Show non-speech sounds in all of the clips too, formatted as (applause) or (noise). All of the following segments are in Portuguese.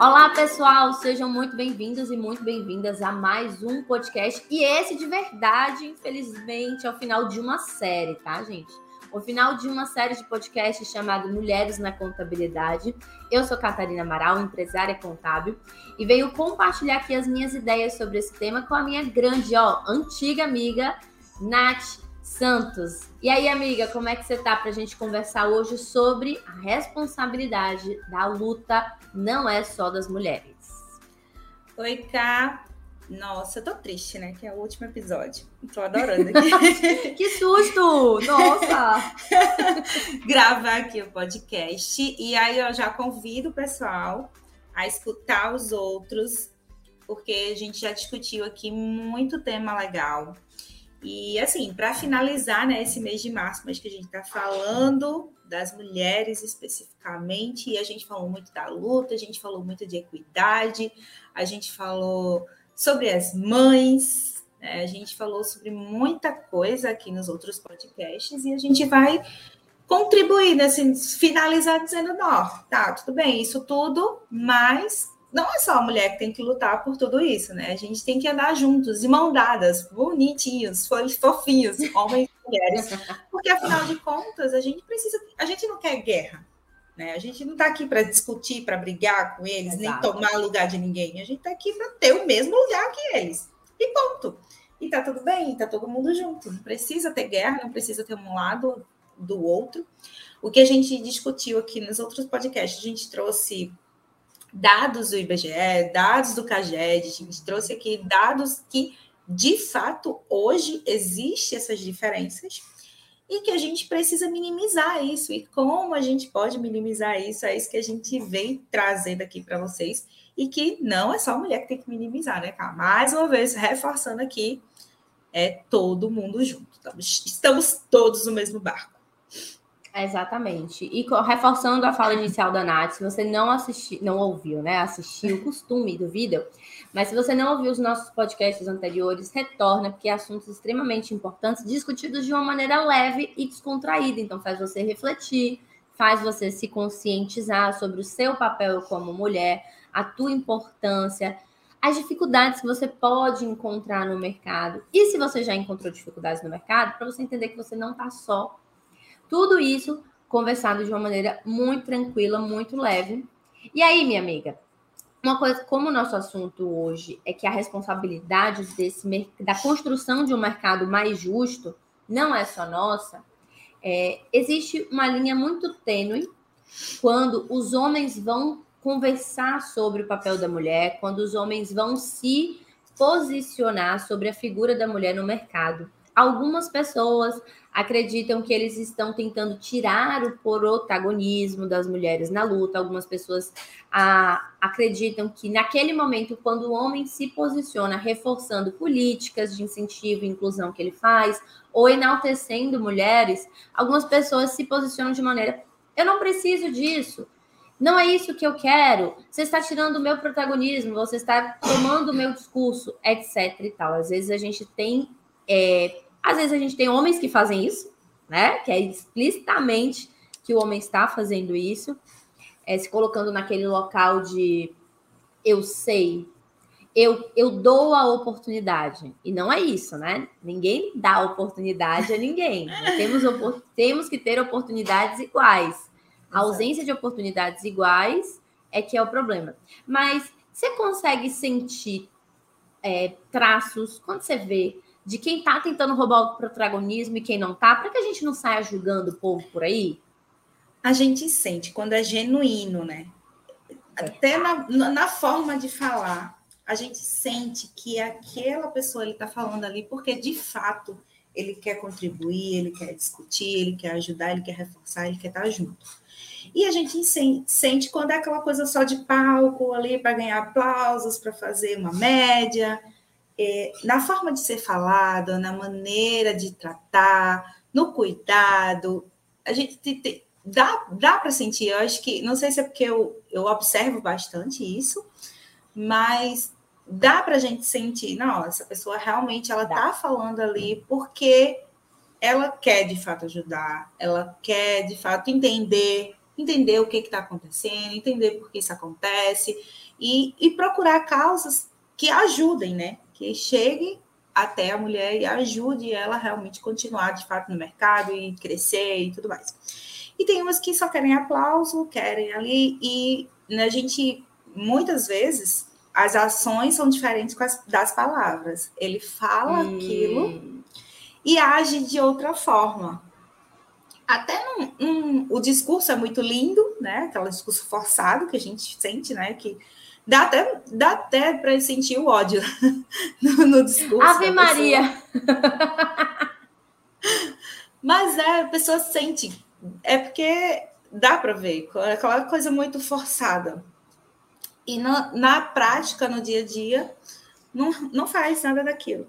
Olá, pessoal, sejam muito bem-vindos e muito bem-vindas a mais um podcast. E esse de verdade, infelizmente, é o final de uma série, tá, gente? O final de uma série de podcasts chamado Mulheres na Contabilidade. Eu sou Catarina Amaral, empresária contábil, e venho compartilhar aqui as minhas ideias sobre esse tema com a minha grande, ó, antiga amiga, Nath Santos. E aí, amiga, como é que você tá para a gente conversar hoje sobre a responsabilidade da luta não é só das mulheres? Oi, Cá. Nossa, eu tô triste, né? Que é o último episódio. Tô adorando aqui. (laughs) que susto! Nossa! (laughs) Gravar aqui o podcast. E aí eu já convido o pessoal a escutar os outros, porque a gente já discutiu aqui muito tema legal. E assim, para finalizar, né, esse mês de março, mas que a gente está falando das mulheres especificamente, e a gente falou muito da luta, a gente falou muito de equidade, a gente falou sobre as mães, né, a gente falou sobre muita coisa aqui nos outros podcasts, e a gente vai contribuir, né, assim, finalizar dizendo, não, tá, tudo bem, isso tudo, mas não é só a mulher que tem que lutar por tudo isso, né? A gente tem que andar juntos, de mão dadas, bonitinhos, fofinhos, homens e mulheres. Porque, afinal de contas, a gente precisa. A gente não quer guerra. Né? A gente não está aqui para discutir, para brigar com eles, Exato. nem tomar lugar de ninguém. A gente está aqui para ter o mesmo lugar que eles. E ponto. E tá tudo bem, tá todo mundo junto. Não precisa ter guerra, não precisa ter um lado do outro. O que a gente discutiu aqui nos outros podcasts, a gente trouxe dados do IBGE, dados do CAGED, a gente trouxe aqui dados que, de fato, hoje existem essas diferenças e que a gente precisa minimizar isso. E como a gente pode minimizar isso? É isso que a gente vem trazendo aqui para vocês. E que não é só a mulher que tem que minimizar, né, cara? Mais uma vez, reforçando aqui, é todo mundo junto. Estamos, estamos todos no mesmo barco. Exatamente. E reforçando a fala inicial da Nath, se você não assistiu, não ouviu, né? Assistiu o costume do vídeo, mas se você não ouviu os nossos podcasts anteriores, retorna, porque assuntos extremamente importantes, discutidos de uma maneira leve e descontraída. Então, faz você refletir, faz você se conscientizar sobre o seu papel como mulher, a tua importância, as dificuldades que você pode encontrar no mercado. E se você já encontrou dificuldades no mercado, para você entender que você não está só tudo isso conversado de uma maneira muito tranquila, muito leve. E aí, minha amiga, uma coisa, como o nosso assunto hoje é que a responsabilidade desse, da construção de um mercado mais justo não é só nossa, é, existe uma linha muito tênue quando os homens vão conversar sobre o papel da mulher, quando os homens vão se posicionar sobre a figura da mulher no mercado. Algumas pessoas acreditam que eles estão tentando tirar o protagonismo das mulheres na luta. Algumas pessoas ah, acreditam que naquele momento, quando o homem se posiciona reforçando políticas de incentivo e inclusão que ele faz, ou enaltecendo mulheres, algumas pessoas se posicionam de maneira: eu não preciso disso. Não é isso que eu quero. Você está tirando o meu protagonismo, você está tomando o meu discurso, etc. e tal. Às vezes a gente tem é, às vezes a gente tem homens que fazem isso, né? Que é explicitamente que o homem está fazendo isso, é, se colocando naquele local de eu sei, eu, eu dou a oportunidade. E não é isso, né? Ninguém dá oportunidade a ninguém. (laughs) temos, temos que ter oportunidades iguais. A ausência de oportunidades iguais é que é o problema. Mas você consegue sentir é, traços, quando você vê de quem tá tentando roubar o protagonismo e quem não tá, para que a gente não saia julgando o povo por aí? A gente sente quando é genuíno, né? Até na, na forma de falar, a gente sente que aquela pessoa ele está falando ali porque de fato ele quer contribuir, ele quer discutir, ele quer ajudar, ele quer reforçar, ele quer estar junto. E a gente sente quando é aquela coisa só de palco ali para ganhar aplausos, para fazer uma média, é, na forma de ser falado, na maneira de tratar, no cuidado, a gente tem, dá, dá para sentir. Eu acho que, não sei se é porque eu, eu observo bastante isso, mas dá para a gente sentir, não, essa pessoa realmente ela está falando ali porque ela quer de fato ajudar, ela quer de fato entender, entender o que está acontecendo, entender por que isso acontece, e, e procurar causas que ajudem, né? Que cheguem até a mulher e ajude ela realmente continuar de fato no mercado e crescer e tudo mais. E tem umas que só querem aplauso, querem ali, e né, a gente, muitas vezes, as ações são diferentes das palavras. Ele fala hum. aquilo e age de outra forma. Até num, num, o discurso é muito lindo, né? Aquele discurso forçado que a gente sente, né? Que dá até, dá até para sentir o ódio (laughs) no, no discurso. Ave Maria! (laughs) Mas é, a pessoa sente. É porque dá para ver, é aquela coisa muito forçada. E na, na prática, no dia a dia, não, não faz nada daquilo.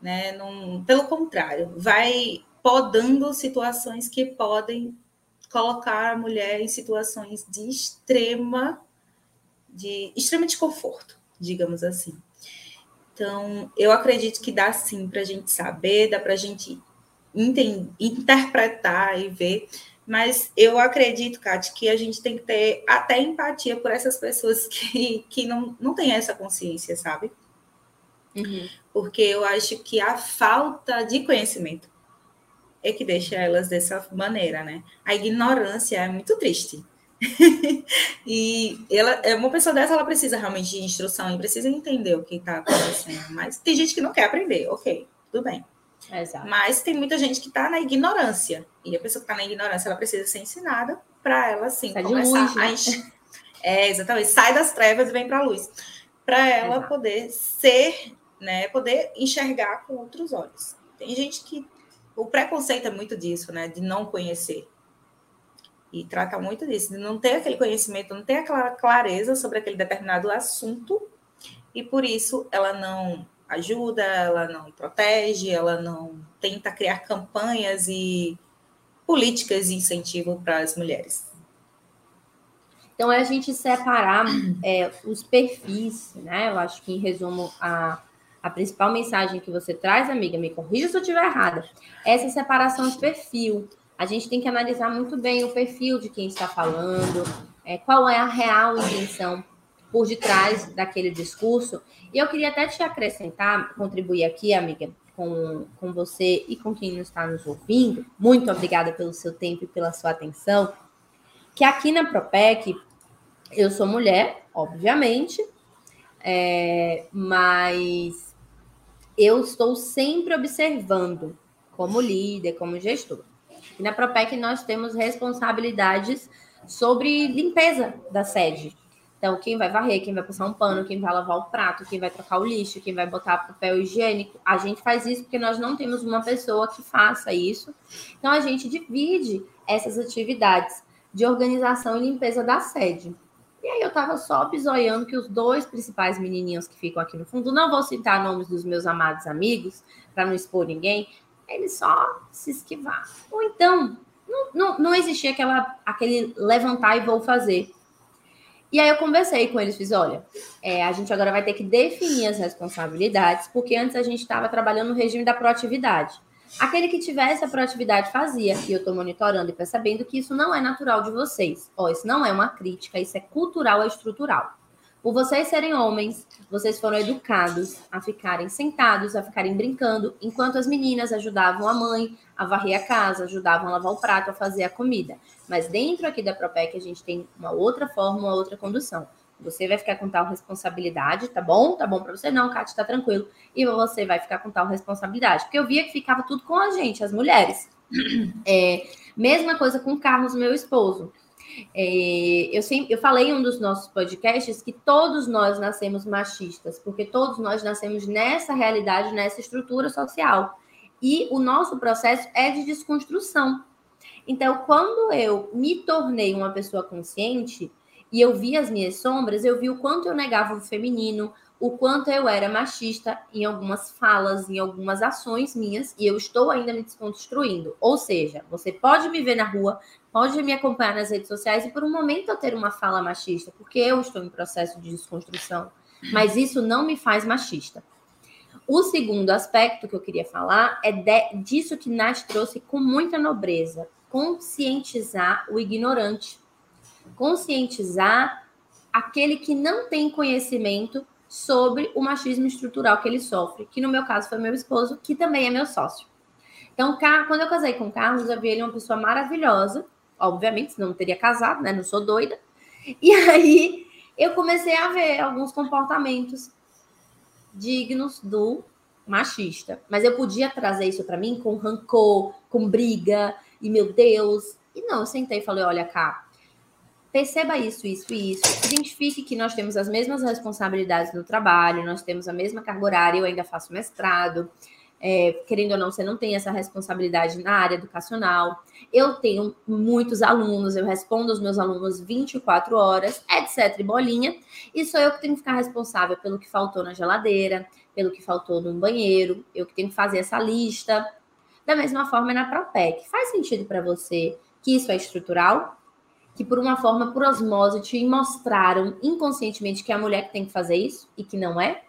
Né? Não, pelo contrário, vai podando situações que podem colocar a mulher em situações de extrema de extremo desconforto, digamos assim. Então, eu acredito que dá sim para a gente saber, dá para a gente interpretar e ver, mas eu acredito, Kátia, que a gente tem que ter até empatia por essas pessoas (laughs) que, que não, não têm essa consciência, sabe? Uhum. Porque eu acho que a falta de conhecimento é que deixa elas dessa maneira, né? A ignorância é muito triste. (laughs) e ela, é uma pessoa dessa, ela precisa realmente de instrução e precisa entender o que está acontecendo. Mas tem gente que não quer aprender, ok, tudo bem. Exato. Mas tem muita gente que está na ignorância. E a pessoa que está na ignorância, ela precisa ser ensinada para ela, assim, sai começar luz, né? a enxergar. É, exatamente. Sai das trevas e vem para a luz. Para ela Exato. poder ser, né? Poder enxergar com outros olhos. Tem gente que. O preconceito é muito disso, né? De não conhecer. E trata muito disso, de não ter aquele conhecimento, não ter aquela clareza sobre aquele determinado assunto, e por isso ela não ajuda, ela não protege, ela não tenta criar campanhas e políticas de incentivo para as mulheres. Então, é a gente separar é, os perfis, né? Eu acho que, em resumo, a, a principal mensagem que você traz, amiga, me corrija se eu estiver errada, é essa separação de perfil a gente tem que analisar muito bem o perfil de quem está falando, é, qual é a real intenção por detrás daquele discurso. E eu queria até te acrescentar, contribuir aqui, amiga, com, com você e com quem está nos ouvindo. Muito obrigada pelo seu tempo e pela sua atenção. Que aqui na Propec, eu sou mulher, obviamente, é, mas eu estou sempre observando como líder, como gestor. E na Propec nós temos responsabilidades sobre limpeza da sede. Então, quem vai varrer, quem vai passar um pano, quem vai lavar o prato, quem vai trocar o lixo, quem vai botar papel higiênico. A gente faz isso porque nós não temos uma pessoa que faça isso. Então, a gente divide essas atividades de organização e limpeza da sede. E aí eu tava só bisoiando que os dois principais menininhos que ficam aqui no fundo, não vou citar nomes dos meus amados amigos, para não expor ninguém, ele só se esquivar. Ou então, não, não, não existia aquela, aquele levantar e vou fazer. E aí eu conversei com eles, fiz, olha, é, a gente agora vai ter que definir as responsabilidades, porque antes a gente estava trabalhando no regime da proatividade. Aquele que tivesse a proatividade fazia, e eu estou monitorando e percebendo que isso não é natural de vocês. Ó, isso não é uma crítica, isso é cultural, é estrutural. Por vocês serem homens, vocês foram educados a ficarem sentados, a ficarem brincando, enquanto as meninas ajudavam a mãe a varrer a casa, ajudavam a lavar o prato, a fazer a comida. Mas dentro aqui da Propec a gente tem uma outra forma, uma outra condução. Você vai ficar com tal responsabilidade, tá bom? Tá bom para você? Não, Kátia, tá tranquilo. E você vai ficar com tal responsabilidade. Porque eu via que ficava tudo com a gente, as mulheres. (clears throat) É, mesma coisa com o Carlos, meu esposo. É, eu, sempre, eu falei em um dos nossos podcasts que todos nós nascemos machistas, porque todos nós nascemos nessa realidade, nessa estrutura social. E o nosso processo é de desconstrução. Então, quando eu me tornei uma pessoa consciente e eu vi as minhas sombras, eu vi o quanto eu negava o feminino, o quanto eu era machista em algumas falas, em algumas ações minhas, e eu estou ainda me desconstruindo. Ou seja, você pode me ver na rua, pode me acompanhar nas redes sociais e por um momento eu ter uma fala machista, porque eu estou em processo de desconstrução, mas isso não me faz machista. O segundo aspecto que eu queria falar é de, disso que Nath trouxe com muita nobreza: conscientizar o ignorante, conscientizar aquele que não tem conhecimento sobre o machismo estrutural que ele sofre, que no meu caso foi meu esposo, que também é meu sócio. Então, quando eu casei com o Carlos, eu vi ele uma pessoa maravilhosa, obviamente, senão não teria casado, né? Não sou doida. E aí eu comecei a ver alguns comportamentos dignos do machista. Mas eu podia trazer isso para mim com rancor, com briga, e meu Deus. E não, eu sentei e falei: olha cá, perceba isso, isso e isso. Identifique que nós temos as mesmas responsabilidades no trabalho, nós temos a mesma carga horária, eu ainda faço mestrado. É, querendo ou não, você não tem essa responsabilidade na área educacional. Eu tenho muitos alunos, eu respondo aos meus alunos 24 horas, etc. bolinha, e sou eu que tenho que ficar responsável pelo que faltou na geladeira, pelo que faltou no banheiro, eu que tenho que fazer essa lista. Da mesma forma na Propec. Faz sentido para você que isso é estrutural? Que por uma forma, por osmose, te mostraram inconscientemente que é a mulher que tem que fazer isso e que não é?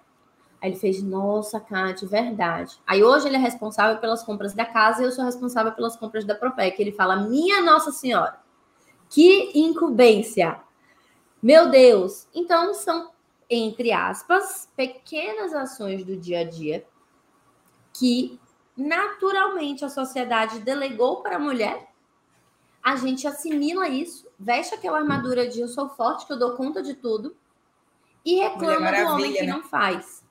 Aí ele fez, nossa, Kate, verdade. Aí hoje ele é responsável pelas compras da casa e eu sou responsável pelas compras da Propec. Ele fala, minha Nossa Senhora, que incumbência! Meu Deus! Então são, entre aspas, pequenas ações do dia a dia que naturalmente a sociedade delegou para a mulher. A gente assimila isso, veste aquela armadura de eu sou forte, que eu dou conta de tudo, e reclama do homem que né? não faz.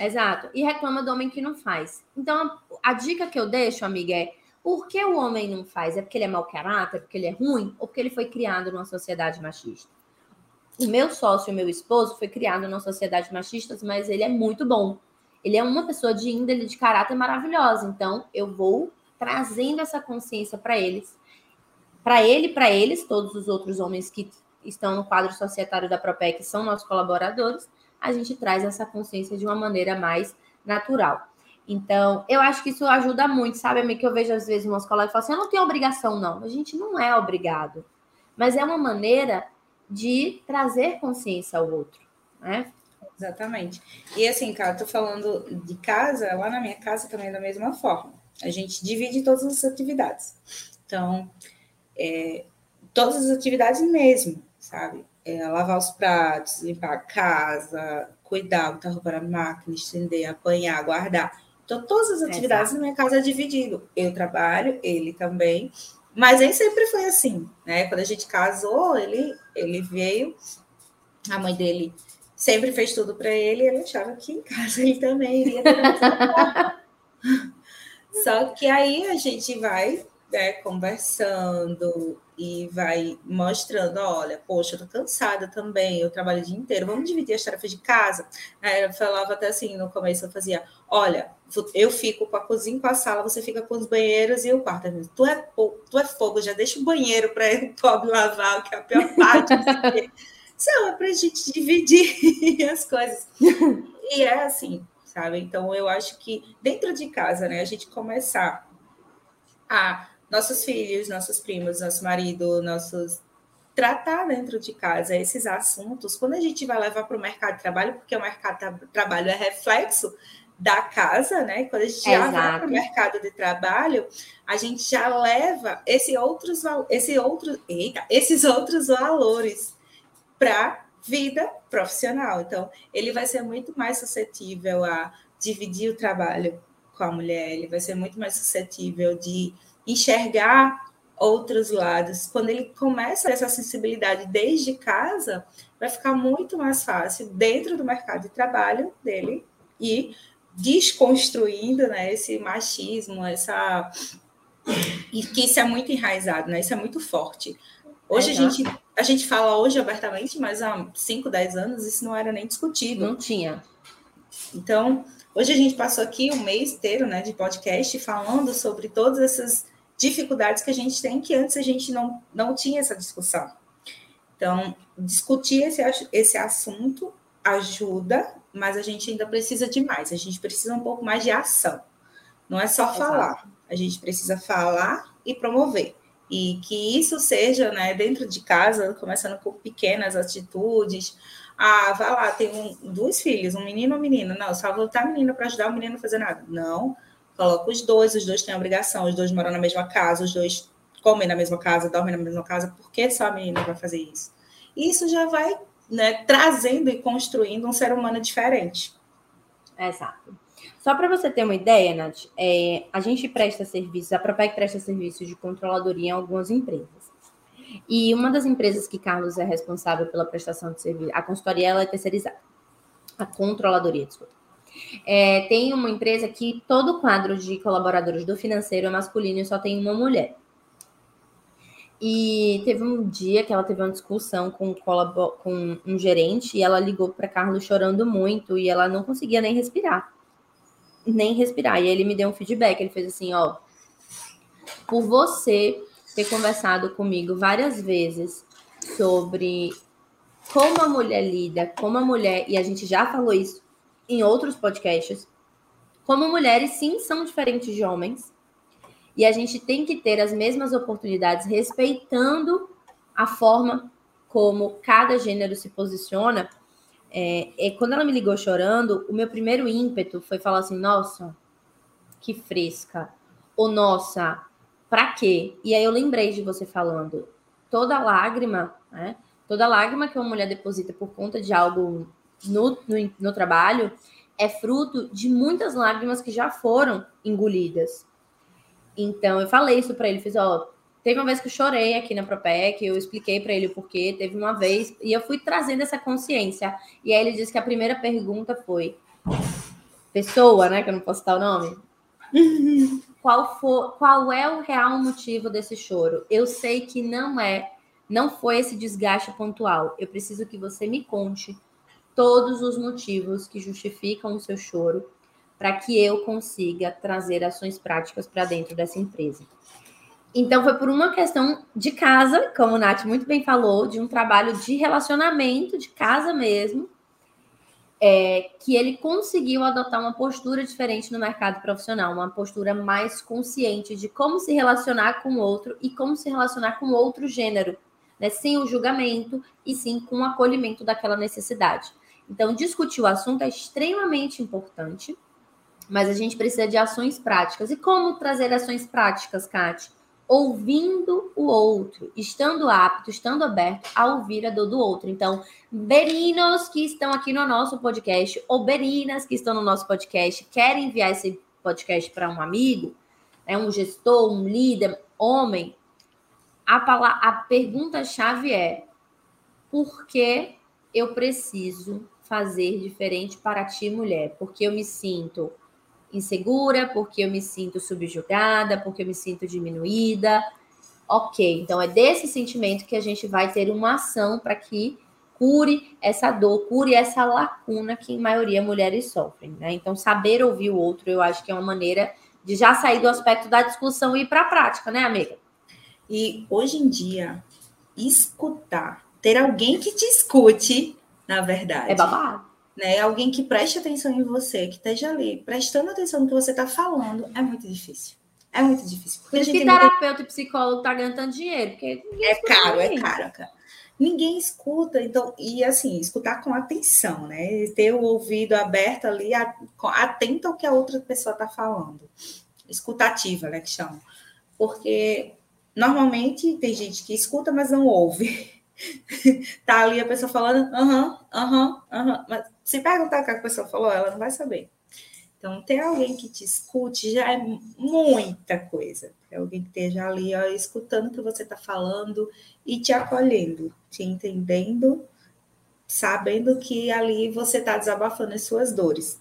Exato. E reclama do homem que não faz. Então, a, a dica que eu deixo, amiga, é por que o homem não faz? É porque ele é mau caráter, porque ele é ruim, ou porque ele foi criado numa sociedade machista? O meu sócio, o meu esposo, foi criado numa sociedade machista, mas ele é muito bom. Ele é uma pessoa de índole, de caráter maravilhosa. Então, eu vou trazendo essa consciência para eles. Para ele, para eles, todos os outros homens que estão no quadro societário da Propec são nossos colaboradores, a gente traz essa consciência de uma maneira mais natural. Então, eu acho que isso ajuda muito, sabe, amiga? Que eu vejo às vezes umas colegas falam assim: eu não tenho obrigação, não. A gente não é obrigado. Mas é uma maneira de trazer consciência ao outro, né? Exatamente. E assim, cara, tô falando de casa, lá na minha casa também é da mesma forma. A gente divide todas as atividades. Então, é, todas as atividades mesmo, sabe? é, lavar os pratos, limpar a casa, cuidar, botar roupa na máquina, estender, apanhar, guardar. Então, todas as atividades Exato. na minha casa é dividido. Eu trabalho, ele também. Mas nem sempre foi assim, né? Quando a gente casou, ele, ele veio, a mãe dele sempre fez tudo para ele, ele achava que em casa ele também iria (laughs) Só que aí a gente vai né, conversando, e vai mostrando, olha, poxa, eu tô cansada também, eu trabalho o dia inteiro, vamos dividir as tarefas de casa. Aí eu falava até assim, no começo eu fazia, olha, eu fico com a cozinha, com a sala, você fica com os banheiros e o quarto. Tu é, tu é fogo, já deixa o banheiro para (laughs) o pobre lavar, que é a pior parte. Não, é para a gente dividir (laughs) as coisas. E é assim, sabe? Então, eu acho que dentro de casa, né, a gente começar a nossos filhos, nossos primos, nosso marido, nossos tratar dentro de casa esses assuntos, quando a gente vai levar para o mercado de trabalho, porque o mercado de trabalho é reflexo da casa, né? Quando a gente já vai para o mercado de trabalho, a gente já leva esse outros, esse outro, eita, esses outros valores para vida profissional. Então, ele vai ser muito mais suscetível a dividir o trabalho com a mulher, ele vai ser muito mais suscetível de enxergar outros lados. Quando ele começa essa sensibilidade desde casa, vai ficar muito mais fácil dentro do mercado de trabalho dele e desconstruindo né, esse machismo, essa e que isso é muito enraizado, né? Isso é muito forte. Hoje é, a, gente, a gente fala hoje abertamente, mas há 5, 10 anos isso não era nem discutido. Não tinha. Então, hoje a gente passou aqui um mês inteiro né, de podcast falando sobre todas essas dificuldades que a gente tem que antes a gente não, não tinha essa discussão. Então, discutir esse, esse assunto ajuda, mas a gente ainda precisa de mais. A gente precisa um pouco mais de ação. Não é só Exato. falar. A gente precisa falar e promover. E que isso seja né, dentro de casa, começando com pequenas atitudes. Ah, vai lá, tem um, dois filhos, um menino ou menina. Não, só vou botar a menina para ajudar o menino a fazer nada. Não coloca os dois, os dois têm obrigação, os dois moram na mesma casa, os dois comem na mesma casa, dormem na mesma casa, por que só a menina vai fazer isso? Isso já vai né, trazendo e construindo um ser humano diferente. Exato. Só para você ter uma ideia, Nath, é, a gente presta serviços, a Propec presta serviços de controladoria em algumas empresas. E uma das empresas que Carlos é responsável pela prestação de serviço, a consultoria ela é terceirizada. A controladoria, desculpa. É, tem uma empresa que todo o quadro de colaboradores do financeiro é masculino e só tem uma mulher. E teve um dia que ela teve uma discussão com, com um gerente e ela ligou para Carlos chorando muito e ela não conseguia nem respirar. Nem respirar. E ele me deu um feedback. Ele fez assim: ó, por você ter conversado comigo várias vezes sobre como a mulher lida, como a mulher, e a gente já falou isso em outros podcasts, como mulheres sim são diferentes de homens e a gente tem que ter as mesmas oportunidades, respeitando a forma como cada gênero se posiciona. É, é, quando ela me ligou chorando, o meu primeiro ímpeto foi falar assim: nossa, que fresca. Ou nossa, pra quê? E aí eu lembrei de você falando: toda lágrima, né? Toda lágrima que uma mulher deposita por conta de algo no, no, no trabalho é fruto de muitas lágrimas que já foram engolidas. Então, eu falei isso para ele, fiz, ó, teve uma vez que eu chorei aqui na Propec, eu expliquei para ele o porquê, teve uma vez, e eu fui trazendo essa consciência. E aí ele disse que a primeira pergunta foi: pessoa, né, que eu não posso citar o nome. (laughs) qual, for, qual é o real motivo desse choro? Eu sei que não é, não foi esse desgaste pontual. Eu preciso que você me conte todos os motivos que justificam o seu choro para que eu consiga trazer ações práticas para dentro dessa empresa. Então, foi por uma questão de casa, como o Nath muito bem falou, de um trabalho de relacionamento, de casa mesmo, é, que ele conseguiu adotar uma postura diferente no mercado profissional, uma postura mais consciente de como se relacionar com o outro e como se relacionar com outro gênero, né, sem o julgamento e sim com o acolhimento daquela necessidade. Então, discutir o assunto é extremamente importante mas a gente precisa de ações práticas. E como trazer ações práticas, Kate? Ouvindo o outro, estando apto, estando aberto a ouvir a dor do outro. Então, berinos que estão aqui no nosso podcast, ou berinas que estão no nosso podcast, querem enviar esse podcast para um amigo, né, um gestor, um líder, homem, a, a pergunta-chave é: por que eu preciso fazer diferente para ti, mulher? Porque eu me sinto insegura, porque eu me sinto subjugada, porque eu me sinto diminuída. Ok, então é desse sentimento que a gente vai ter uma ação para que cure essa dor, cure essa lacuna que em maioria mulheres sofrem, né? Então, saber ouvir o outro, eu acho que é uma maneira de já sair do aspecto da discussão e ir para a prática, né, amiga? E hoje em dia, escutar, ter alguém que te escute, na verdade. É babado né? Alguém que preste atenção em você, que esteja ali, prestando atenção no que você está falando, é muito difícil. É muito difícil. Por isso que terapeuta e psicólogo tá ganhando dinheiro, porque é caro, é caro, cara. Ninguém escuta, então, e assim, escutar com atenção, né? Ter o ouvido aberto ali, atento ao que a outra pessoa está falando. Escutativa, né, que chamam. Porque normalmente tem gente que escuta, mas não ouve. (laughs) tá ali a pessoa falando, aham, aham, aham, mas se perguntar o que a pessoa falou, ela não vai saber. Então, ter alguém que te escute já é muita coisa. É alguém que esteja ali ó, escutando o que você está falando e te acolhendo, te entendendo, sabendo que ali você está desabafando as suas dores.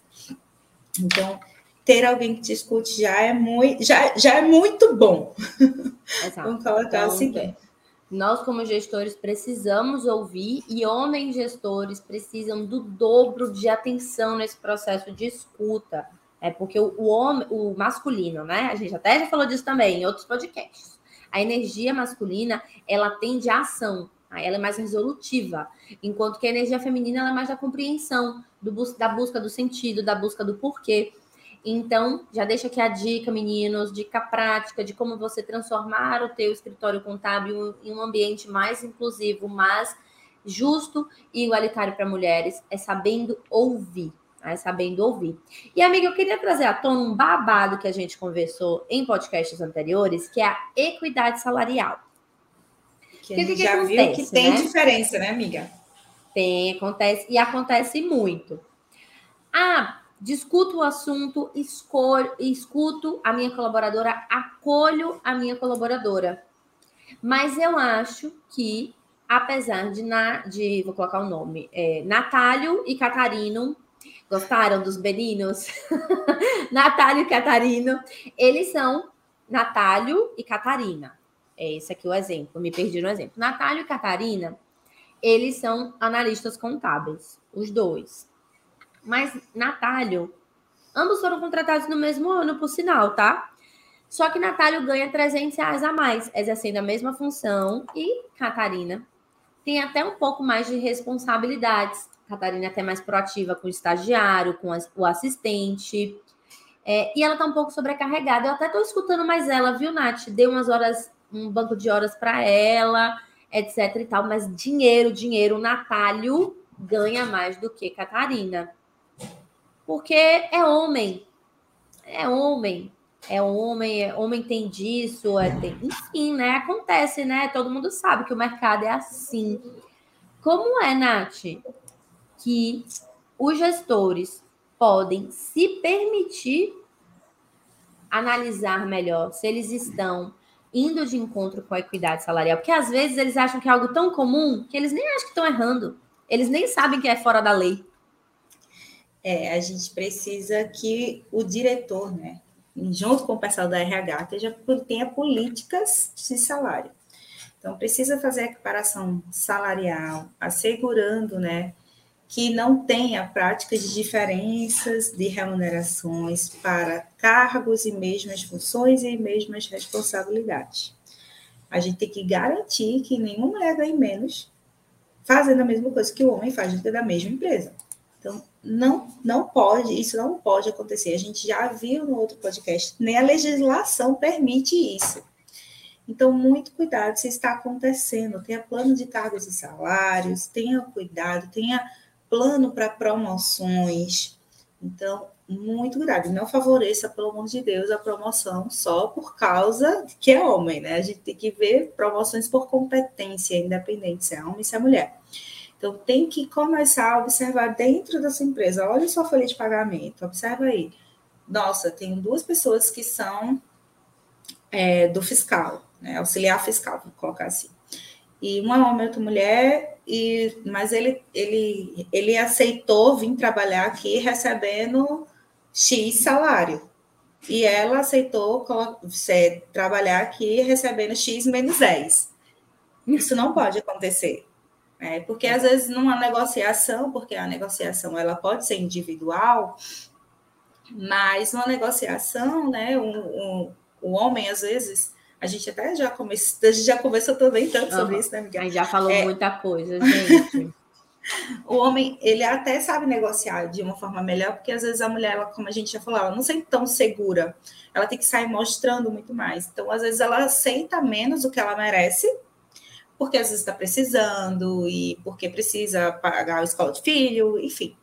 Então, ter alguém que te escute já é muito, já, já é muito bom. (laughs) Exato. Vamos colocar então, o seguinte. Nós, como gestores, precisamos ouvir e homens gestores precisam do dobro de atenção nesse processo de escuta. É porque o, o homem, o masculino, né? A gente até já falou disso também em outros podcasts. A energia masculina, ela tende à ação, ela é mais resolutiva, enquanto que a energia feminina é mais da compreensão, do, da busca do sentido, da busca do porquê. Então, já deixa aqui a dica, meninos, dica prática de como você transformar o teu escritório contábil em um ambiente mais inclusivo, mais justo e igualitário para mulheres, é sabendo ouvir. É sabendo ouvir. E, amiga, eu queria trazer à tona um babado que a gente conversou em podcasts anteriores, que é a equidade salarial. Que, que, que já acontece, viu que tem né? diferença, né, amiga? Tem, acontece, e acontece muito. Ah, discuto o assunto, escolho, escuto a minha colaboradora, acolho a minha colaboradora. Mas eu acho que, apesar de, na, de vou colocar o nome, é, Natálio e Catarino, gostaram dos meninos? (laughs) Natálio e Catarino, eles são Natálio e Catarina. É esse aqui o exemplo, me perdi no exemplo. Natálio e Catarina, eles são analistas contábeis, os dois. Mas Natálio, ambos foram contratados no mesmo ano, por sinal, tá? Só que Natálio ganha 300 reais a mais, exercendo a mesma função, e Catarina tem até um pouco mais de responsabilidades. Catarina é até mais proativa com o estagiário, com o assistente. É, e ela tá um pouco sobrecarregada. Eu até tô escutando mais ela, viu, Nath? Dei umas horas, um banco de horas para ela, etc e tal. Mas dinheiro, dinheiro, Natálio ganha mais do que Catarina. Porque é homem. É homem. É homem, é, homem tem disso, é, tem, enfim, né? Acontece, né? Todo mundo sabe que o mercado é assim. Como é, Nath, que os gestores podem se permitir analisar melhor se eles estão indo de encontro com a equidade salarial, porque às vezes eles acham que é algo tão comum que eles nem acham que estão errando, eles nem sabem que é fora da lei. É, a gente precisa que o diretor, né, junto com o pessoal da RH, tenha políticas de salário. Então, precisa fazer a equiparação salarial, assegurando, né, que não tenha prática de diferenças de remunerações para cargos e mesmas funções e mesmas responsabilidades. A gente tem que garantir que nenhuma mulher ganhe menos fazendo a mesma coisa que o homem faz dentro da mesma empresa. Então, não, não pode, isso não pode acontecer. A gente já viu no outro podcast, nem a legislação permite isso. Então, muito cuidado se está acontecendo. Tenha plano de cargos e salários, tenha cuidado, tenha plano para promoções. Então, muito cuidado. Não favoreça, pelo amor de Deus, a promoção só por causa que é homem, né? A gente tem que ver promoções por competência, independente se é homem ou se é mulher. Então, tem que começar a observar dentro da sua empresa. Olha sua folha de pagamento, observa aí. Nossa, tenho duas pessoas que são é, do fiscal, né? auxiliar fiscal, vou colocar assim. E uma homem, outra mulher, e, mas ele, ele, ele aceitou vir trabalhar aqui recebendo X salário. E ela aceitou trabalhar aqui recebendo X menos 10. Isso não pode acontecer. É, porque às vezes numa negociação, porque a negociação ela pode ser individual, mas numa negociação, né, um, um, o homem às vezes a gente até já começou, a gente já conversou também tanto uhum. sobre isso, né, Miguel? A gente já falou é, muita coisa, gente. (laughs) o homem, ele até sabe negociar de uma forma melhor, porque às vezes a mulher, ela, como a gente já falou, ela não se sente tão segura. Ela tem que sair mostrando muito mais. Então, às vezes, ela aceita menos o que ela merece, porque às vezes está precisando e porque precisa pagar a escola de filho, enfim.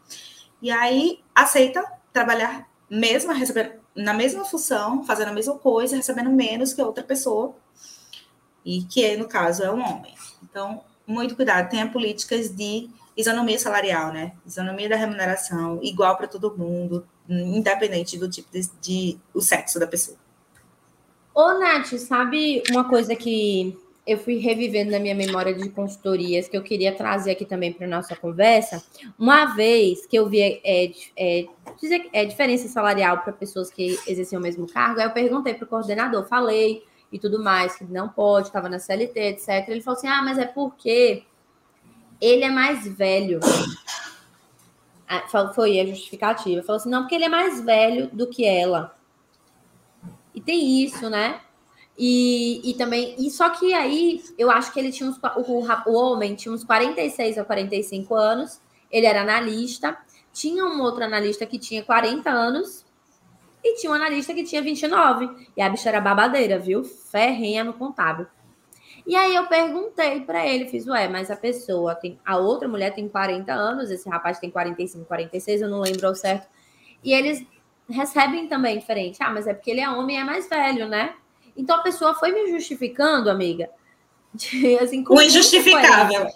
E aí aceita trabalhar mesmo na mesma função, fazendo a mesma coisa, recebendo menos que outra pessoa, e que no caso é um homem. Então, muito cuidado, tenha políticas de isonomia salarial, né? Isonomia da remuneração, igual para todo mundo, independente do tipo de, de o sexo da pessoa. Ô, Nath, sabe uma coisa que eu fui revivendo na minha memória de consultorias que eu queria trazer aqui também para nossa conversa. Uma vez que eu vi é, é, é diferença salarial para pessoas que exerciam o mesmo cargo, aí eu perguntei para o coordenador, falei e tudo mais, que não pode, estava na CLT, etc. Ele falou assim: ah, mas é porque ele é mais velho. Ah, foi a justificativa. Falou assim: não, porque ele é mais velho do que ela. E tem isso, né? E, e também, e só que aí eu acho que ele tinha uns, o, o homem tinha uns 46 a 45 anos, ele era analista, tinha um outro analista que tinha 40 anos e tinha um analista que tinha 29. E a bicha era babadeira, viu? Ferrenha no contábil. E aí eu perguntei para ele, fiz, ué, mas a pessoa tem. A outra mulher tem 40 anos, esse rapaz tem 45, 46, eu não lembro ao certo. E eles recebem também diferente. Ah, mas é porque ele é homem e é mais velho, né? Então a pessoa foi me justificando, amiga, de, assim, o injustificável.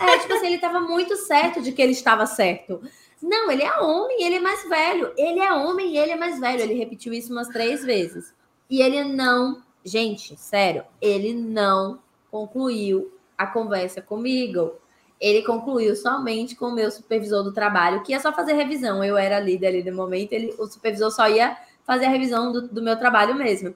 É, tipo assim, ele estava muito certo de que ele estava certo. Não, ele é homem, ele é mais velho. Ele é homem e ele é mais velho. Ele repetiu isso umas três vezes. E ele não, gente, sério, ele não concluiu a conversa comigo. Ele concluiu somente com o meu supervisor do trabalho, que ia só fazer revisão. Eu era líder ali no momento, ele, o supervisor só ia fazer a revisão do, do meu trabalho mesmo.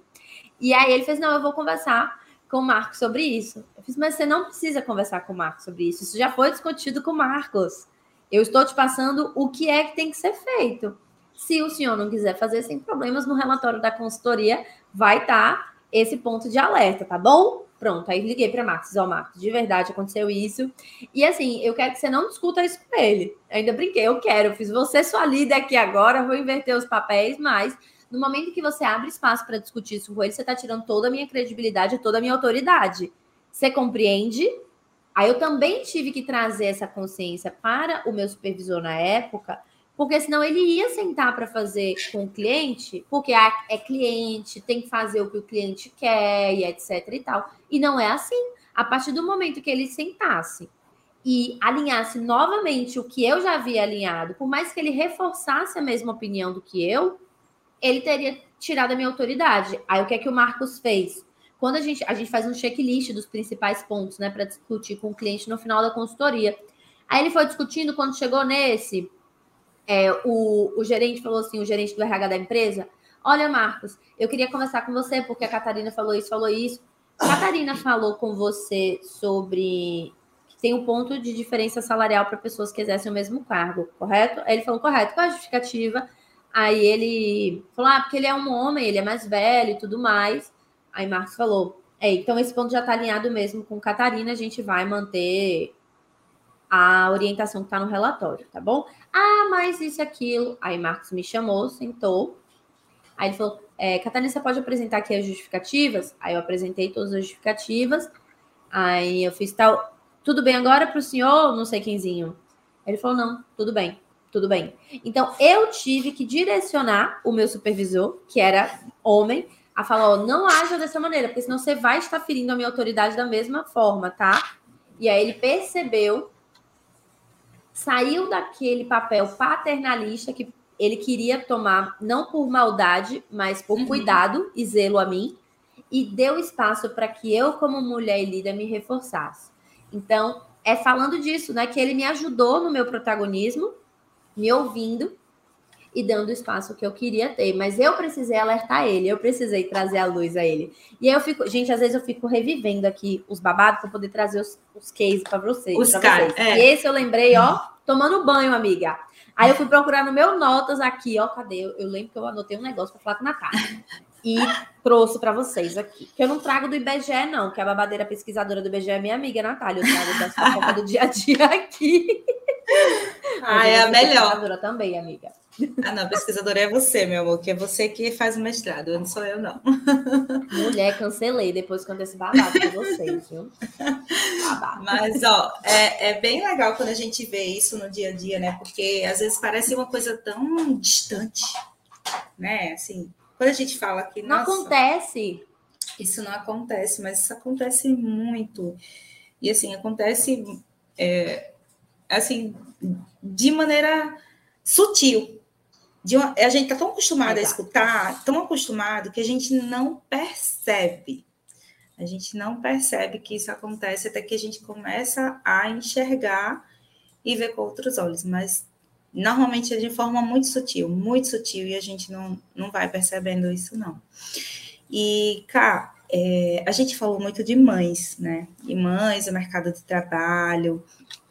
E aí ele fez: Não, eu vou conversar com o Marcos sobre isso. Eu fiz, mas você não precisa conversar com o Marcos sobre isso. Isso já foi discutido com o Marcos. Eu estou te passando o que é que tem que ser feito. Se o senhor não quiser fazer sem problemas, no relatório da consultoria vai estar tá esse ponto de alerta, tá bom? Pronto, aí liguei para Marcos, ó, Marcos, de verdade aconteceu isso. E assim, eu quero que você não discuta isso com ele. Eu ainda brinquei, eu quero, eu fiz você sua líder aqui agora, vou inverter os papéis, mas no momento que você abre espaço para discutir isso com ele, você está tirando toda a minha credibilidade, toda a minha autoridade. Você compreende? Aí eu também tive que trazer essa consciência para o meu supervisor na época, porque senão ele ia sentar para fazer com o cliente, porque é cliente, tem que fazer o que o cliente quer e etc e tal. E não é assim. A partir do momento que ele sentasse e alinhasse novamente o que eu já havia alinhado, por mais que ele reforçasse a mesma opinião do que eu, ele teria tirado a minha autoridade. Aí o que é que o Marcos fez? Quando a gente, a gente faz um checklist dos principais pontos, né, para discutir com o cliente no final da consultoria. Aí ele foi discutindo, quando chegou nesse, é, o, o gerente falou assim, o gerente do RH da empresa, olha, Marcos, eu queria conversar com você, porque a Catarina falou isso, falou isso. A Catarina falou com você sobre que tem um ponto de diferença salarial para pessoas que exercem o mesmo cargo, correto? Aí ele falou, correto, qual a justificativa? Aí ele falou: ah, porque ele é um homem, ele é mais velho e tudo mais. Aí Marcos falou: é, então esse ponto já está alinhado mesmo com Catarina, a gente vai manter a orientação que está no relatório, tá bom? Ah, mas isso e aquilo. Aí Marcos me chamou, sentou. Aí ele falou: é, Catarina, você pode apresentar aqui as justificativas? Aí eu apresentei todas as justificativas. Aí eu fiz tal. Tudo bem agora para o senhor? Não sei quemzinho. Ele falou: não, tudo bem tudo bem. Então, eu tive que direcionar o meu supervisor, que era homem, a falar: ó, não haja dessa maneira, porque senão você vai estar ferindo a minha autoridade da mesma forma, tá? E aí ele percebeu, saiu daquele papel paternalista que ele queria tomar, não por maldade, mas por uhum. cuidado e zelo a mim, e deu espaço para que eu, como mulher e líder, me reforçasse. Então, é falando disso, né, que ele me ajudou no meu protagonismo me ouvindo e dando espaço que eu queria ter. Mas eu precisei alertar ele, eu precisei trazer a luz a ele. E aí eu fico, gente, às vezes eu fico revivendo aqui os babados para poder trazer os, os cases para vocês. Os caras. É. E esse eu lembrei, ó, tomando banho, amiga. Aí eu fui procurar no meu notas aqui, ó, cadê? Eu, eu lembro que eu anotei um negócio para falar com a Natália. E trouxe para vocês aqui. Que eu não trago do IBGE, não, que a babadeira pesquisadora do IBGE é minha amiga, Natália. Eu trago da fofoca do dia a dia aqui. Ah, é a melhor. Pesquisadora também, amiga. Ah, não, pesquisadora é você, meu amor, que é você que faz o mestrado, não sou eu, não. Mulher, cancelei depois que esse babado com vocês, viu? Babado. Mas, ó, é, é bem legal quando a gente vê isso no dia a dia, né? Porque às vezes parece uma coisa tão distante, né? Assim, quando a gente fala que. Não acontece. Isso não acontece, mas isso acontece muito. E assim, acontece. É, assim, de maneira sutil. Uma, a gente está tão acostumado Exato. a escutar, tão acostumado, que a gente não percebe. A gente não percebe que isso acontece até que a gente começa a enxergar e ver com outros olhos. Mas normalmente é de forma muito sutil, muito sutil, e a gente não, não vai percebendo isso, não. E, cá, é, a gente falou muito de mães, né? E mães, o mercado de trabalho.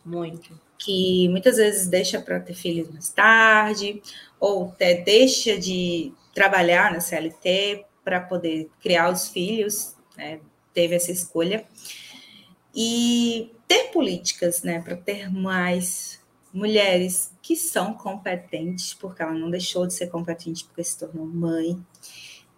Muito que muitas vezes deixa para ter filhos mais tarde, ou até deixa de trabalhar na CLT para poder criar os filhos, né? teve essa escolha. E ter políticas né, para ter mais mulheres que são competentes, porque ela não deixou de ser competente porque se tornou mãe,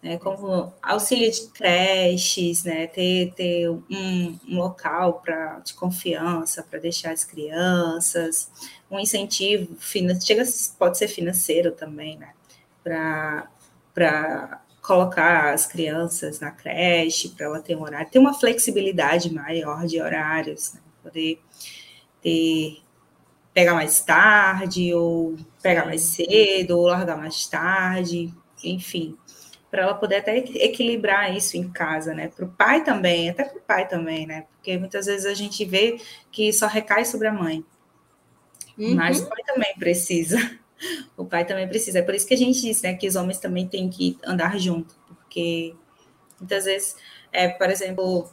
né, como auxílio de creches, né, ter, ter um, um local pra, de confiança para deixar as crianças, um incentivo financeiro, pode ser financeiro também, né, para colocar as crianças na creche para ela ter um horário, ter uma flexibilidade maior de horários, né? poder ter pegar mais tarde ou pegar mais cedo ou largar mais tarde, enfim, para ela poder até equilibrar isso em casa, né? Para o pai também, até para o pai também, né? Porque muitas vezes a gente vê que só recai sobre a mãe, uhum. mas o pai também precisa (laughs) o pai também precisa. É por isso que a gente diz, né, que os homens também têm que andar junto, porque muitas vezes, é, por exemplo,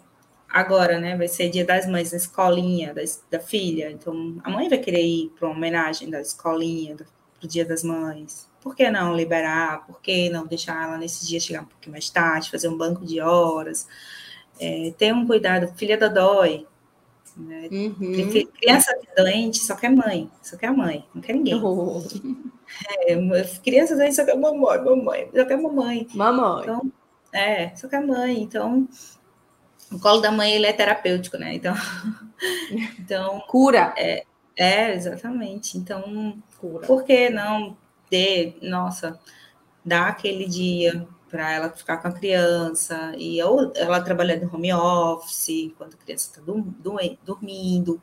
agora, né, vai ser Dia das Mães na escolinha da, da filha, então a mãe vai querer ir para uma homenagem da escolinha para o Dia das Mães. Por que não liberar? Por que não deixar ela nesse dia chegar um pouquinho mais tarde, fazer um banco de horas? É, ter um cuidado, filha da dói, né? Uhum. Criança doente só quer mãe, só quer mãe, não quer ninguém. Oh. É, criança doente só quer mamãe, mamãe, só quer mamãe. Mamãe. Então, é, só quer mãe. Então, o colo da mãe ele é terapêutico, né? Então, (laughs) então cura. É, é exatamente. Então, cura. por que não ter, nossa, dar aquele dia para ela ficar com a criança, e ou ela trabalhando home office, enquanto a criança está dormindo.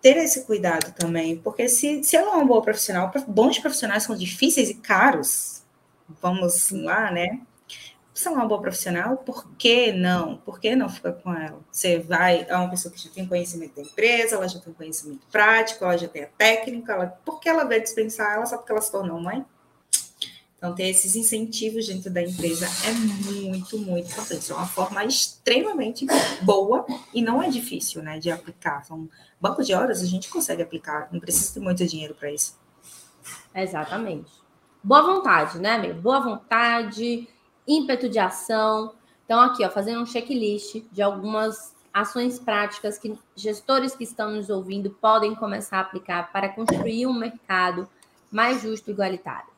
Ter esse cuidado também, porque se, se ela é uma boa profissional, bons profissionais são difíceis e caros, vamos lá, né? Ela é uma boa profissional, por que não? Por que não ficar com ela? Você vai, é uma pessoa que já tem conhecimento da empresa, ela já tem conhecimento prático, ela já tem a técnica, ela, por que ela vai dispensar ela só porque ela se tornou mãe? Então, ter esses incentivos dentro da empresa é muito, muito importante. É uma forma extremamente boa e não é difícil né, de aplicar. São banco de horas a gente consegue aplicar, não precisa ter muito dinheiro para isso. Exatamente. Boa vontade, né, amigo? Boa vontade, ímpeto de ação. Então, aqui, ó, fazendo um checklist de algumas ações práticas que gestores que estão nos ouvindo podem começar a aplicar para construir um mercado mais justo e igualitário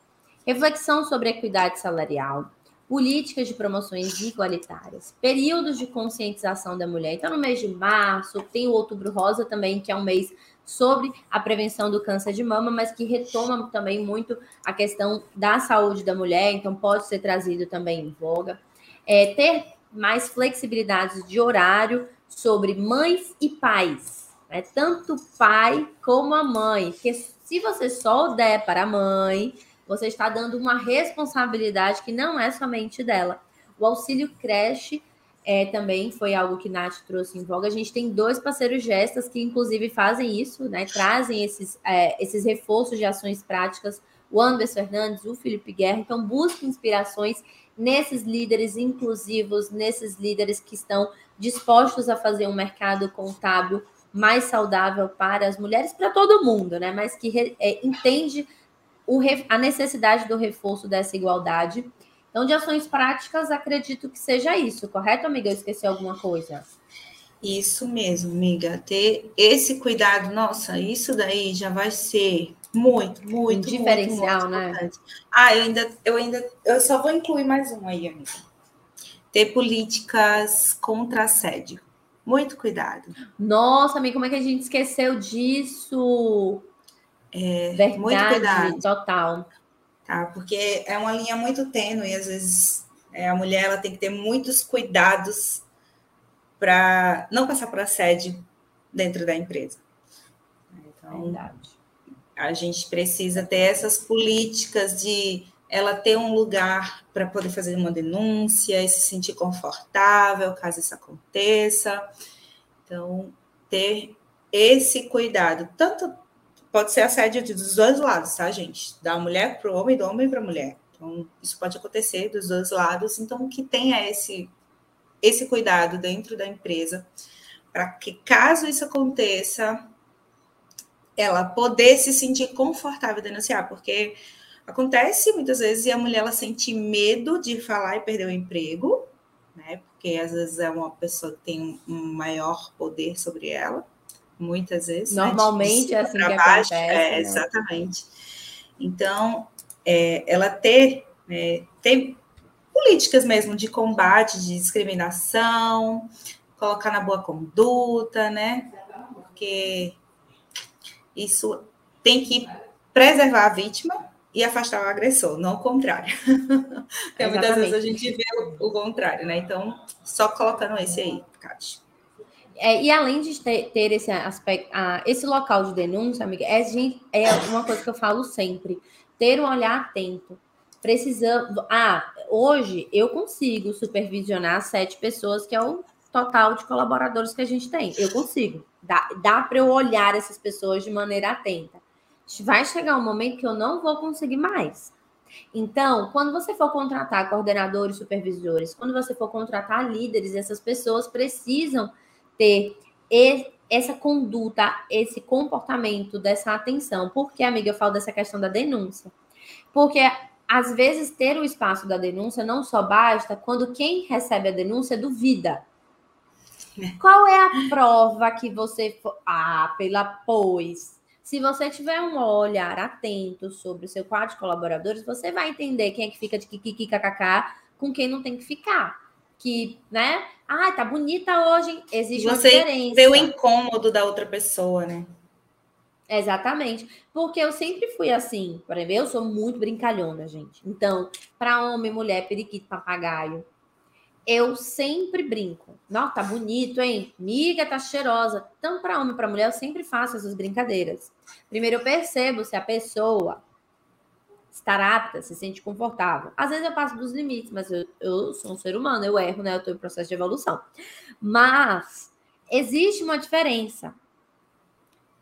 reflexão sobre equidade salarial, políticas de promoções igualitárias, períodos de conscientização da mulher. Então, no mês de março, tem o Outubro Rosa também, que é um mês sobre a prevenção do câncer de mama, mas que retoma também muito a questão da saúde da mulher, então pode ser trazido também em voga. É, ter mais flexibilidade de horário sobre mães e pais, né? tanto pai como a mãe, porque se você só der para a mãe, você está dando uma responsabilidade que não é somente dela. O auxílio creche é, também foi algo que Nath trouxe em voga. A gente tem dois parceiros gestas que, inclusive, fazem isso, né? Trazem esses, é, esses reforços de ações práticas. O Anderson Fernandes, o Felipe Guerra. Então, busque inspirações nesses líderes inclusivos, nesses líderes que estão dispostos a fazer um mercado contábil mais saudável para as mulheres, para todo mundo, né? Mas que é, entende o, a necessidade do reforço dessa igualdade. Então, de ações práticas, acredito que seja isso, correto, amiga? Eu esqueci alguma coisa. Isso mesmo, amiga. Ter esse cuidado, nossa, isso daí já vai ser muito, muito, um diferencial, muito, muito né? Importante. Ah, eu ainda, eu ainda, eu só vou incluir mais um aí, amiga. Ter políticas contra assédio. Muito cuidado. Nossa, amiga, como é que a gente esqueceu disso? É, Verdade, muito cuidado. total. Tá? Porque é uma linha muito tênue, às vezes é, a mulher ela tem que ter muitos cuidados para não passar por assédio dentro da empresa. Então, Verdade. a gente precisa ter essas políticas de ela ter um lugar para poder fazer uma denúncia e se sentir confortável caso isso aconteça. Então, ter esse cuidado, tanto pode ser assédio dos dois lados, tá, gente? Da mulher para o homem, do homem para a mulher. Então, isso pode acontecer dos dois lados. Então, que tenha esse, esse cuidado dentro da empresa, para que, caso isso aconteça, ela poder se sentir confortável denunciar, porque acontece muitas vezes e a mulher ela sente medo de falar e perder o emprego, né? Porque às vezes é uma pessoa que tem um maior poder sobre ela muitas vezes. Né, Normalmente né? é assim que baixo, acontece. É, né? Exatamente. Então, é, ela ter, né, ter políticas mesmo de combate, de discriminação, colocar na boa conduta, né? Porque isso tem que preservar a vítima e afastar o agressor, não o contrário. (laughs) Porque muitas vezes a gente vê o, o, contrário, né? Então, só colocando esse aí, Cátia. É, e além de ter, ter esse aspecto, esse local de denúncia, amiga, é, é uma coisa que eu falo sempre: ter um olhar atento. Precisando. Ah, hoje eu consigo supervisionar sete pessoas, que é o total de colaboradores que a gente tem. Eu consigo. Dá, dá para eu olhar essas pessoas de maneira atenta. Vai chegar um momento que eu não vou conseguir mais. Então, quando você for contratar coordenadores, supervisores, quando você for contratar líderes, essas pessoas precisam ter essa conduta, esse comportamento, dessa atenção. Por que, amiga, eu falo dessa questão da denúncia? Porque às vezes ter o espaço da denúncia não só basta quando quem recebe a denúncia duvida. É. Qual é a prova que você. Ah, pela pois. Se você tiver um olhar atento sobre o seu quadro de colaboradores, você vai entender quem é que fica de kkkk com quem não tem que ficar. Que, né? Ah, tá bonita hoje. Existe você uma diferença. Você vê o incômodo da outra pessoa, né? Exatamente. Porque eu sempre fui assim. Por exemplo, eu sou muito brincalhona, gente. Então, para homem, mulher, periquito, papagaio, eu sempre brinco. Nossa, tá bonito, hein? Miga, tá cheirosa. Tanto para homem para mulher, eu sempre faço essas brincadeiras. Primeiro eu percebo se a pessoa estar apta, se sente confortável. Às vezes eu passo dos limites, mas eu, eu sou um ser humano, eu erro, né? Eu estou em processo de evolução. Mas existe uma diferença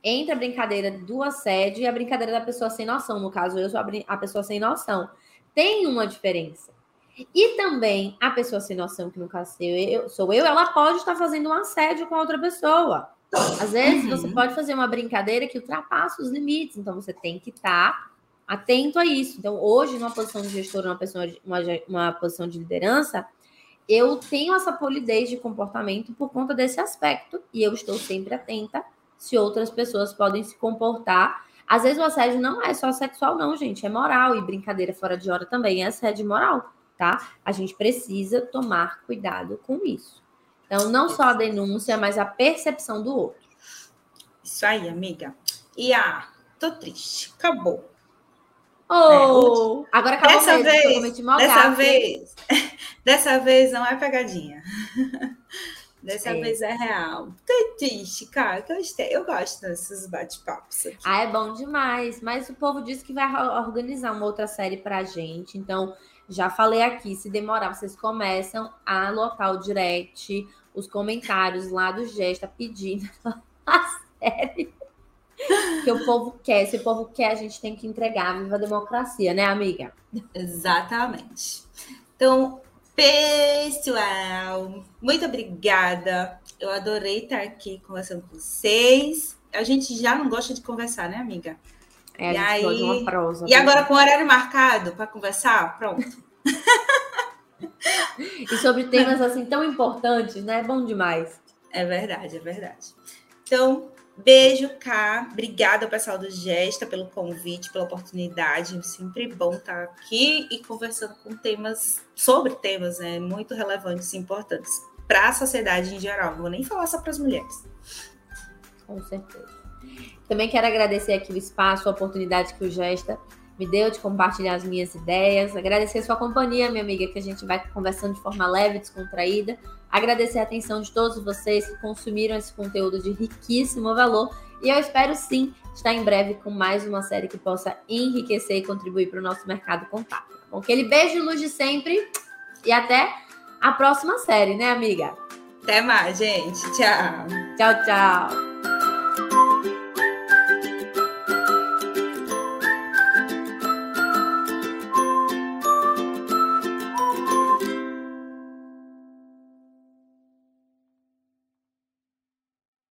entre a brincadeira do assédio e a brincadeira da pessoa sem noção. No caso, eu sou a pessoa sem noção. Tem uma diferença. E também a pessoa sem noção, que no caso eu, sou eu, ela pode estar fazendo um assédio com a outra pessoa. Às vezes uhum. você pode fazer uma brincadeira que ultrapassa os limites, então você tem que estar atento a isso. Então, hoje, numa posição de gestor, uma, pessoa, uma, uma posição de liderança, eu tenho essa polidez de comportamento por conta desse aspecto, e eu estou sempre atenta se outras pessoas podem se comportar. Às vezes o assédio não é só sexual, não, gente, é moral, e brincadeira fora de hora também é assédio moral tá? A gente precisa tomar cuidado com isso. Então, não só a denúncia, mas a percepção do outro. Isso aí, amiga. E ah, tô triste. Acabou. Oh, é, agora acabou dessa mesmo, vez, dessa vez, (laughs) dessa vez não é pegadinha. (laughs) Dessa é. vez é real. Tô triste, cara. Que eu, eu gosto desses bate-papos. Ah, é bom demais. Mas o povo disse que vai organizar uma outra série pra gente. Então, já falei aqui, se demorar, vocês começam a lotar o direct, os comentários lá do Gesta pedindo (laughs) a série que o povo quer. Se o povo quer, a gente tem que entregar. Viva a democracia, né, amiga? Exatamente. Então, pessoal, muito obrigada. Eu adorei estar aqui conversando com vocês. A gente já não gosta de conversar, né, amiga? É, e aí, uma prosa. E agora com horário marcado para conversar, pronto. e sobre temas assim tão importantes, né? É bom demais. É verdade, é verdade. Então, beijo, Cá. Obrigada, pessoal do Gesta, pelo convite, pela oportunidade. Sempre bom estar aqui e conversando com temas, sobre temas né, muito relevantes e importantes para a sociedade em geral. Não vou nem falar só para as mulheres. Com certeza. Também quero agradecer aqui o espaço, a oportunidade que o Gesta me deu de compartilhar as minhas ideias. Agradecer a sua companhia, minha amiga, que a gente vai conversando de forma leve, descontraída. Agradecer a atenção de todos vocês que consumiram esse conteúdo de riquíssimo valor. E eu espero sim estar em breve com mais uma série que possa enriquecer e contribuir para o nosso mercado contábil. Tá aquele beijo, luz de sempre e até a próxima série, né, amiga? Até mais, gente. Tchau. Tchau, tchau.